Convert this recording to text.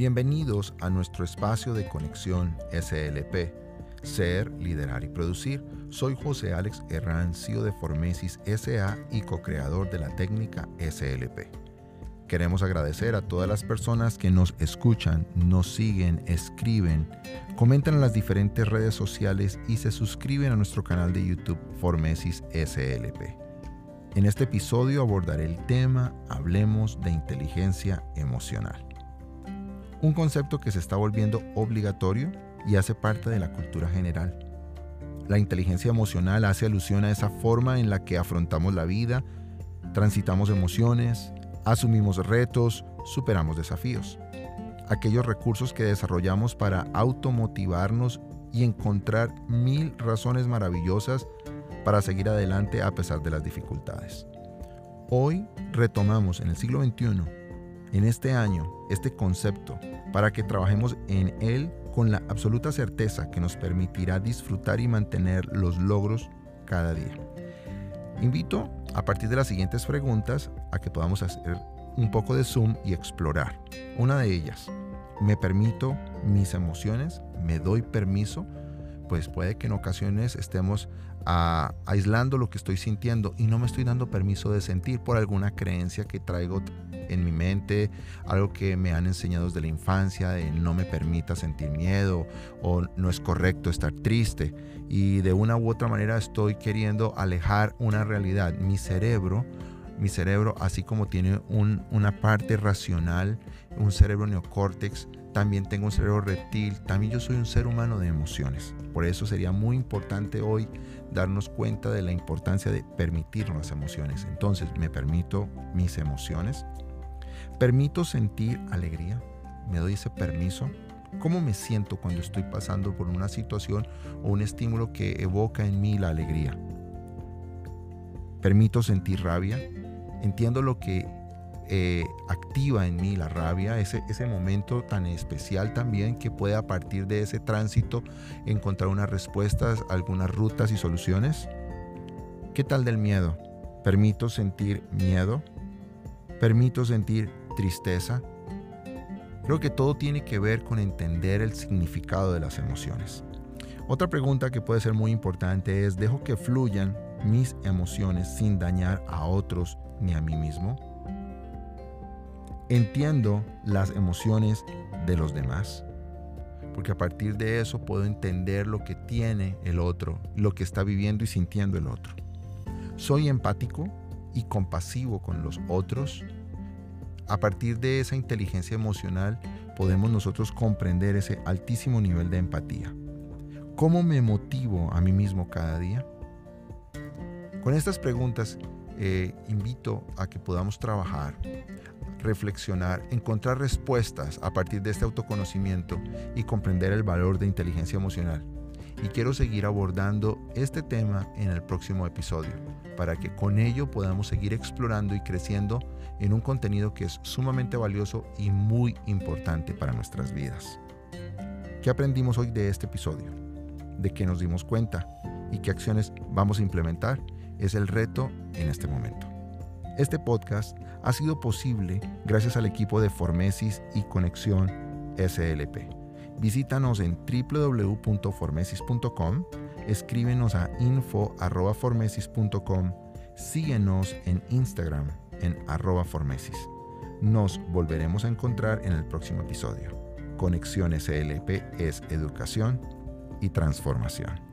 Bienvenidos a nuestro espacio de conexión SLP, Ser, Liderar y Producir. Soy José Alex Herrán, CEO de Formesis SA y co-creador de la técnica SLP. Queremos agradecer a todas las personas que nos escuchan, nos siguen, escriben, comentan en las diferentes redes sociales y se suscriben a nuestro canal de YouTube Formesis SLP. En este episodio abordaré el tema Hablemos de inteligencia emocional un concepto que se está volviendo obligatorio y hace parte de la cultura general. La inteligencia emocional hace alusión a esa forma en la que afrontamos la vida, transitamos emociones, asumimos retos, superamos desafíos. Aquellos recursos que desarrollamos para automotivarnos y encontrar mil razones maravillosas para seguir adelante a pesar de las dificultades. Hoy retomamos en el siglo XXI en este año este concepto para que trabajemos en él con la absoluta certeza que nos permitirá disfrutar y mantener los logros cada día. Invito a partir de las siguientes preguntas a que podamos hacer un poco de zoom y explorar. Una de ellas, ¿me permito mis emociones? ¿Me doy permiso? Pues puede que en ocasiones estemos aislando lo que estoy sintiendo y no me estoy dando permiso de sentir por alguna creencia que traigo en mi mente, algo que me han enseñado desde la infancia, de no me permita sentir miedo o no es correcto estar triste. Y de una u otra manera estoy queriendo alejar una realidad. Mi cerebro, mi cerebro, así como tiene una parte racional, un cerebro neocórtex, también tengo un cerebro reptil, también yo soy un ser humano de emociones. Por eso sería muy importante hoy darnos cuenta de la importancia de permitirnos las emociones. Entonces, me permito mis emociones, permito sentir alegría, me doy ese permiso. ¿Cómo me siento cuando estoy pasando por una situación o un estímulo que evoca en mí la alegría? Permito sentir rabia, entiendo lo que eh, activa en mí la rabia, ese, ese momento tan especial también que puede a partir de ese tránsito encontrar unas respuestas, algunas rutas y soluciones. ¿Qué tal del miedo? ¿Permito sentir miedo? ¿Permito sentir tristeza? Creo que todo tiene que ver con entender el significado de las emociones. Otra pregunta que puede ser muy importante es, ¿dejo que fluyan mis emociones sin dañar a otros ni a mí mismo? Entiendo las emociones de los demás. Porque a partir de eso puedo entender lo que tiene el otro, lo que está viviendo y sintiendo el otro. Soy empático y compasivo con los otros. A partir de esa inteligencia emocional podemos nosotros comprender ese altísimo nivel de empatía. ¿Cómo me motivo a mí mismo cada día? Con estas preguntas eh, invito a que podamos trabajar reflexionar, encontrar respuestas a partir de este autoconocimiento y comprender el valor de inteligencia emocional. Y quiero seguir abordando este tema en el próximo episodio, para que con ello podamos seguir explorando y creciendo en un contenido que es sumamente valioso y muy importante para nuestras vidas. ¿Qué aprendimos hoy de este episodio? ¿De qué nos dimos cuenta? ¿Y qué acciones vamos a implementar? Es el reto en este momento. Este podcast ha sido posible gracias al equipo de Formesis y Conexión SLP. Visítanos en www.formesis.com, escríbenos a info.formesis.com, síguenos en Instagram en arroba formesis. Nos volveremos a encontrar en el próximo episodio. Conexión SLP es educación y transformación.